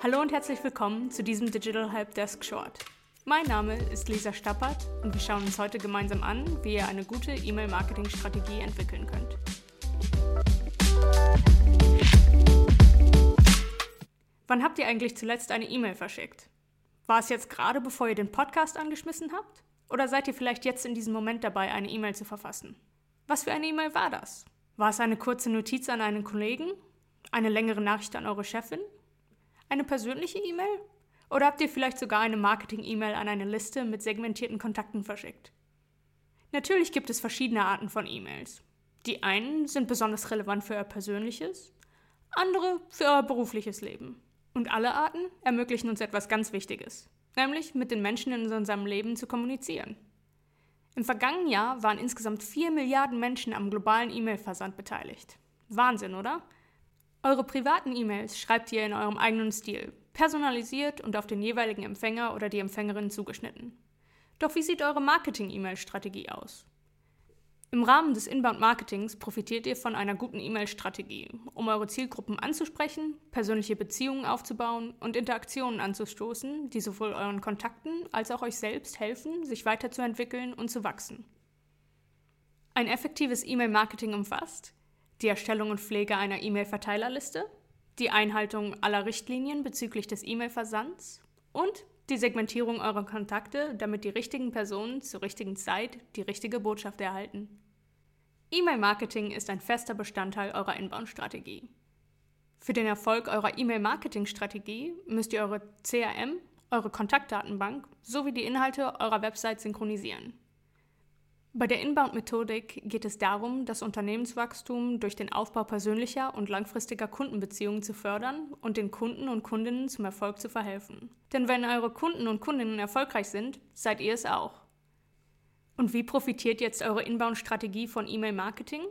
Hallo und herzlich willkommen zu diesem Digital Helpdesk Short. Mein Name ist Lisa Stappert und wir schauen uns heute gemeinsam an, wie ihr eine gute E-Mail-Marketing-Strategie entwickeln könnt. Wann habt ihr eigentlich zuletzt eine E-Mail verschickt? War es jetzt gerade, bevor ihr den Podcast angeschmissen habt? Oder seid ihr vielleicht jetzt in diesem Moment dabei, eine E-Mail zu verfassen? Was für eine E-Mail war das? War es eine kurze Notiz an einen Kollegen? Eine längere Nachricht an eure Chefin? Eine persönliche E-Mail? Oder habt ihr vielleicht sogar eine Marketing-E-Mail an eine Liste mit segmentierten Kontakten verschickt? Natürlich gibt es verschiedene Arten von E-Mails. Die einen sind besonders relevant für euer persönliches, andere für euer berufliches Leben. Und alle Arten ermöglichen uns etwas ganz Wichtiges, nämlich mit den Menschen in unserem Leben zu kommunizieren. Im vergangenen Jahr waren insgesamt 4 Milliarden Menschen am globalen E-Mail-Versand beteiligt. Wahnsinn, oder? Eure privaten E-Mails schreibt ihr in eurem eigenen Stil, personalisiert und auf den jeweiligen Empfänger oder die Empfängerin zugeschnitten. Doch wie sieht eure Marketing-E-Mail-Strategie aus? Im Rahmen des Inbound-Marketings profitiert ihr von einer guten E-Mail-Strategie, um eure Zielgruppen anzusprechen, persönliche Beziehungen aufzubauen und Interaktionen anzustoßen, die sowohl euren Kontakten als auch euch selbst helfen, sich weiterzuentwickeln und zu wachsen. Ein effektives E-Mail-Marketing umfasst die Erstellung und Pflege einer E-Mail-Verteilerliste, die Einhaltung aller Richtlinien bezüglich des E-Mail-Versands und die Segmentierung eurer Kontakte, damit die richtigen Personen zur richtigen Zeit die richtige Botschaft erhalten. E-Mail-Marketing ist ein fester Bestandteil eurer Inbound-Strategie. Für den Erfolg eurer E-Mail-Marketing-Strategie müsst ihr eure CRM, eure Kontaktdatenbank sowie die Inhalte eurer Website synchronisieren. Bei der Inbound-Methodik geht es darum, das Unternehmenswachstum durch den Aufbau persönlicher und langfristiger Kundenbeziehungen zu fördern und den Kunden und Kundinnen zum Erfolg zu verhelfen. Denn wenn eure Kunden und Kundinnen erfolgreich sind, seid ihr es auch. Und wie profitiert jetzt eure Inbound-Strategie von E-Mail-Marketing?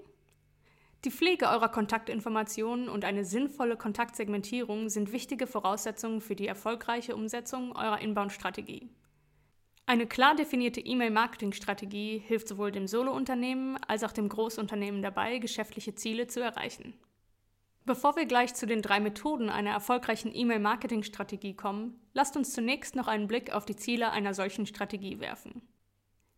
Die Pflege eurer Kontaktinformationen und eine sinnvolle Kontaktsegmentierung sind wichtige Voraussetzungen für die erfolgreiche Umsetzung eurer Inbound-Strategie. Eine klar definierte E-Mail-Marketing-Strategie hilft sowohl dem Solo-Unternehmen als auch dem Großunternehmen dabei, geschäftliche Ziele zu erreichen. Bevor wir gleich zu den drei Methoden einer erfolgreichen E-Mail-Marketing-Strategie kommen, lasst uns zunächst noch einen Blick auf die Ziele einer solchen Strategie werfen.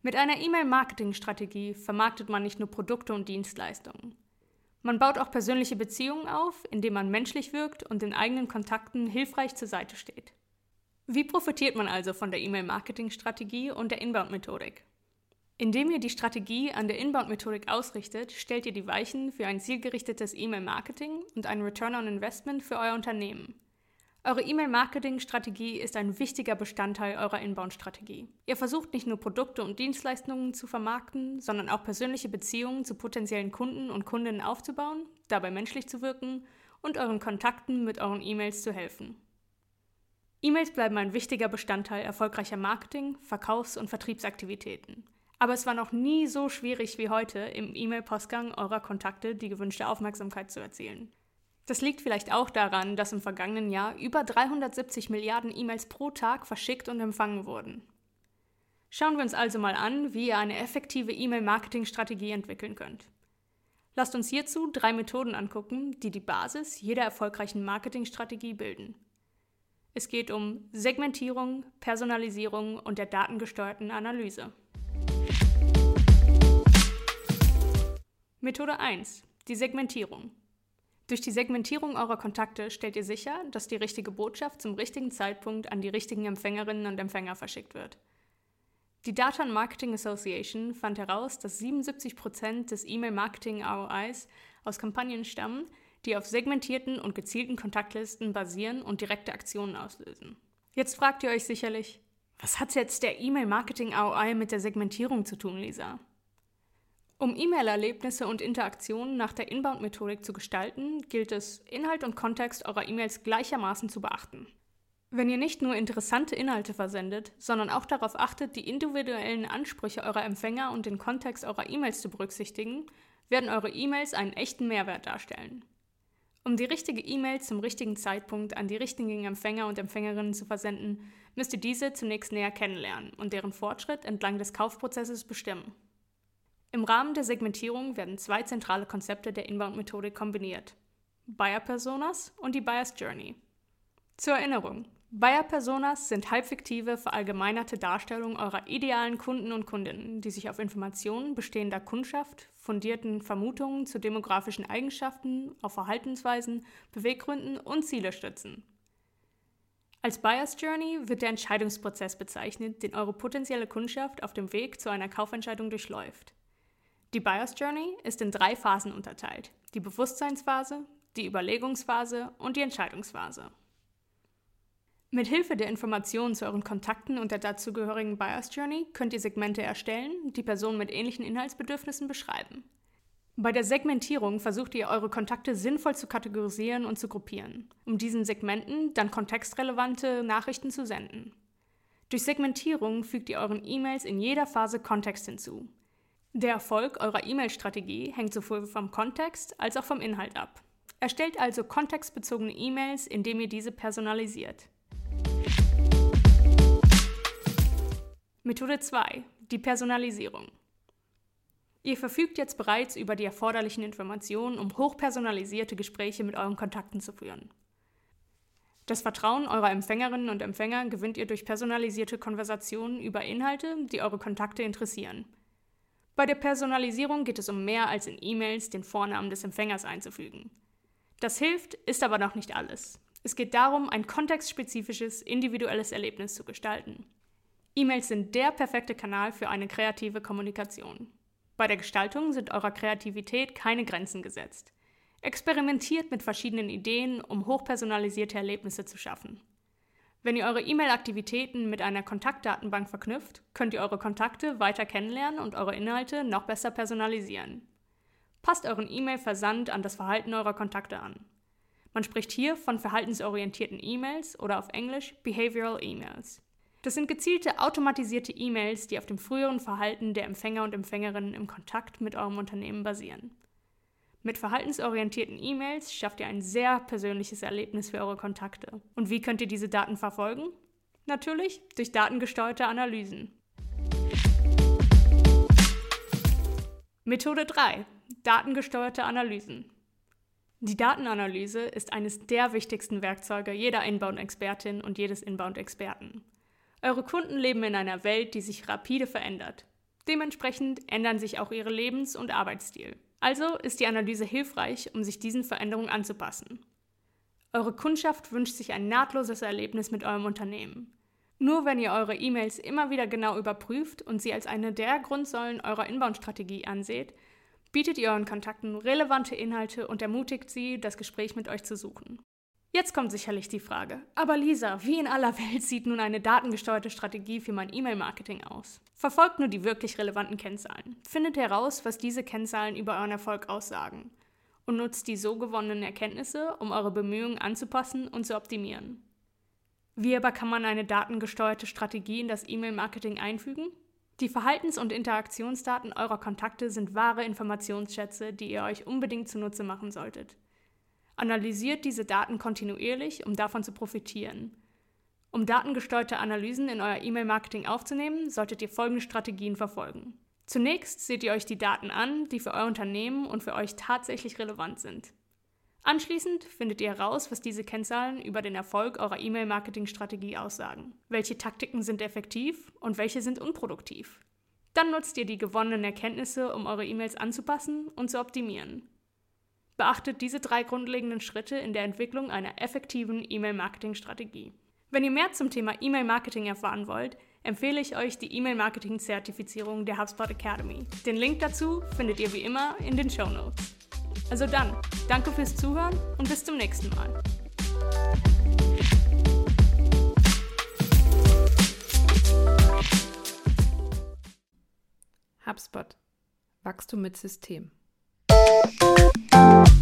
Mit einer E-Mail-Marketing-Strategie vermarktet man nicht nur Produkte und Dienstleistungen. Man baut auch persönliche Beziehungen auf, indem man menschlich wirkt und den eigenen Kontakten hilfreich zur Seite steht. Wie profitiert man also von der E-Mail-Marketing-Strategie und der Inbound-Methodik? Indem ihr die Strategie an der Inbound-Methodik ausrichtet, stellt ihr die Weichen für ein zielgerichtetes E-Mail-Marketing und einen Return on Investment für euer Unternehmen. Eure E-Mail-Marketing-Strategie ist ein wichtiger Bestandteil eurer Inbound-Strategie. Ihr versucht nicht nur Produkte und Dienstleistungen zu vermarkten, sondern auch persönliche Beziehungen zu potenziellen Kunden und Kundinnen aufzubauen, dabei menschlich zu wirken und euren Kontakten mit euren E-Mails zu helfen. E-Mails bleiben ein wichtiger Bestandteil erfolgreicher Marketing-, Verkaufs- und Vertriebsaktivitäten. Aber es war noch nie so schwierig wie heute, im E-Mail-Postgang eurer Kontakte die gewünschte Aufmerksamkeit zu erzielen. Das liegt vielleicht auch daran, dass im vergangenen Jahr über 370 Milliarden E-Mails pro Tag verschickt und empfangen wurden. Schauen wir uns also mal an, wie ihr eine effektive E-Mail-Marketing-Strategie entwickeln könnt. Lasst uns hierzu drei Methoden angucken, die die Basis jeder erfolgreichen Marketingstrategie bilden. Es geht um Segmentierung, Personalisierung und der datengesteuerten Analyse. Methode 1. Die Segmentierung. Durch die Segmentierung eurer Kontakte stellt ihr sicher, dass die richtige Botschaft zum richtigen Zeitpunkt an die richtigen Empfängerinnen und Empfänger verschickt wird. Die Data and Marketing Association fand heraus, dass 77% des E-Mail-Marketing ROIs aus Kampagnen stammen, die auf segmentierten und gezielten Kontaktlisten basieren und direkte Aktionen auslösen. Jetzt fragt ihr euch sicherlich, was hat jetzt der E-Mail-Marketing ROI mit der Segmentierung zu tun, Lisa? Um E-Mail-Erlebnisse und Interaktionen nach der Inbound-Methodik zu gestalten, gilt es, Inhalt und Kontext eurer E-Mails gleichermaßen zu beachten. Wenn ihr nicht nur interessante Inhalte versendet, sondern auch darauf achtet, die individuellen Ansprüche eurer Empfänger und den Kontext eurer E-Mails zu berücksichtigen, werden eure E-Mails einen echten Mehrwert darstellen. Um die richtige E-Mail zum richtigen Zeitpunkt an die richtigen Empfänger und Empfängerinnen zu versenden, müsst ihr diese zunächst näher kennenlernen und deren Fortschritt entlang des Kaufprozesses bestimmen. Im Rahmen der Segmentierung werden zwei zentrale Konzepte der Inbound-Methodik kombiniert: Buyer Personas und die Buyer's Journey. Zur Erinnerung, Buyer-Personas sind halbfiktive, verallgemeinerte Darstellungen eurer idealen Kunden und Kundinnen, die sich auf Informationen bestehender Kundschaft, fundierten Vermutungen zu demografischen Eigenschaften, auf Verhaltensweisen, Beweggründen und Ziele stützen. Als Buyer's Journey wird der Entscheidungsprozess bezeichnet, den eure potenzielle Kundschaft auf dem Weg zu einer Kaufentscheidung durchläuft. Die Buyer's Journey ist in drei Phasen unterteilt: die Bewusstseinsphase, die Überlegungsphase und die Entscheidungsphase. Mit Hilfe der Informationen zu euren Kontakten und der dazugehörigen Buyer's Journey könnt ihr Segmente erstellen, die Personen mit ähnlichen Inhaltsbedürfnissen beschreiben. Bei der Segmentierung versucht ihr eure Kontakte sinnvoll zu kategorisieren und zu gruppieren, um diesen Segmenten dann kontextrelevante Nachrichten zu senden. Durch Segmentierung fügt ihr euren E-Mails in jeder Phase Kontext hinzu. Der Erfolg eurer E-Mail-Strategie hängt sowohl vom Kontext als auch vom Inhalt ab. Erstellt also kontextbezogene E-Mails, indem ihr diese personalisiert. Methode 2. Die Personalisierung. Ihr verfügt jetzt bereits über die erforderlichen Informationen, um hochpersonalisierte Gespräche mit euren Kontakten zu führen. Das Vertrauen eurer Empfängerinnen und Empfänger gewinnt ihr durch personalisierte Konversationen über Inhalte, die eure Kontakte interessieren. Bei der Personalisierung geht es um mehr als in E-Mails den Vornamen des Empfängers einzufügen. Das hilft, ist aber noch nicht alles. Es geht darum, ein kontextspezifisches, individuelles Erlebnis zu gestalten. E-Mails sind der perfekte Kanal für eine kreative Kommunikation. Bei der Gestaltung sind eurer Kreativität keine Grenzen gesetzt. Experimentiert mit verschiedenen Ideen, um hochpersonalisierte Erlebnisse zu schaffen. Wenn ihr eure E-Mail-Aktivitäten mit einer Kontaktdatenbank verknüpft, könnt ihr eure Kontakte weiter kennenlernen und eure Inhalte noch besser personalisieren. Passt euren E-Mail-Versand an das Verhalten eurer Kontakte an. Man spricht hier von verhaltensorientierten E-Mails oder auf Englisch Behavioral E-Mails. Das sind gezielte automatisierte E-Mails, die auf dem früheren Verhalten der Empfänger und Empfängerinnen im Kontakt mit eurem Unternehmen basieren. Mit verhaltensorientierten E-Mails schafft ihr ein sehr persönliches Erlebnis für eure Kontakte. Und wie könnt ihr diese Daten verfolgen? Natürlich durch datengesteuerte Analysen. Methode 3. Datengesteuerte Analysen. Die Datenanalyse ist eines der wichtigsten Werkzeuge jeder Inbound-Expertin und jedes Inbound-Experten. Eure Kunden leben in einer Welt, die sich rapide verändert. Dementsprechend ändern sich auch ihre Lebens- und Arbeitsstil. Also ist die Analyse hilfreich, um sich diesen Veränderungen anzupassen. Eure Kundschaft wünscht sich ein nahtloses Erlebnis mit eurem Unternehmen. Nur wenn ihr eure E-Mails immer wieder genau überprüft und sie als eine der Grundsäulen eurer Inbound-Strategie anseht, bietet ihr euren Kontakten relevante Inhalte und ermutigt sie, das Gespräch mit euch zu suchen. Jetzt kommt sicherlich die Frage, aber Lisa, wie in aller Welt sieht nun eine datengesteuerte Strategie für mein E-Mail-Marketing aus? Verfolgt nur die wirklich relevanten Kennzahlen. Findet heraus, was diese Kennzahlen über euren Erfolg aussagen. Und nutzt die so gewonnenen Erkenntnisse, um eure Bemühungen anzupassen und zu optimieren. Wie aber kann man eine datengesteuerte Strategie in das E-Mail-Marketing einfügen? Die Verhaltens- und Interaktionsdaten eurer Kontakte sind wahre Informationsschätze, die ihr euch unbedingt zunutze machen solltet. Analysiert diese Daten kontinuierlich, um davon zu profitieren. Um datengesteuerte Analysen in euer E-Mail-Marketing aufzunehmen, solltet ihr folgende Strategien verfolgen. Zunächst seht ihr euch die Daten an, die für euer Unternehmen und für euch tatsächlich relevant sind. Anschließend findet ihr heraus, was diese Kennzahlen über den Erfolg eurer E-Mail-Marketing-Strategie aussagen. Welche Taktiken sind effektiv und welche sind unproduktiv. Dann nutzt ihr die gewonnenen Erkenntnisse, um eure E-Mails anzupassen und zu optimieren. Beachtet diese drei grundlegenden Schritte in der Entwicklung einer effektiven E-Mail-Marketing-Strategie. Wenn ihr mehr zum Thema E-Mail-Marketing erfahren wollt, empfehle ich euch die E-Mail-Marketing-Zertifizierung der HubSpot Academy. Den Link dazu findet ihr wie immer in den Show Notes. Also dann, danke fürs Zuhören und bis zum nächsten Mal. HubSpot. Wachstum mit System. thank you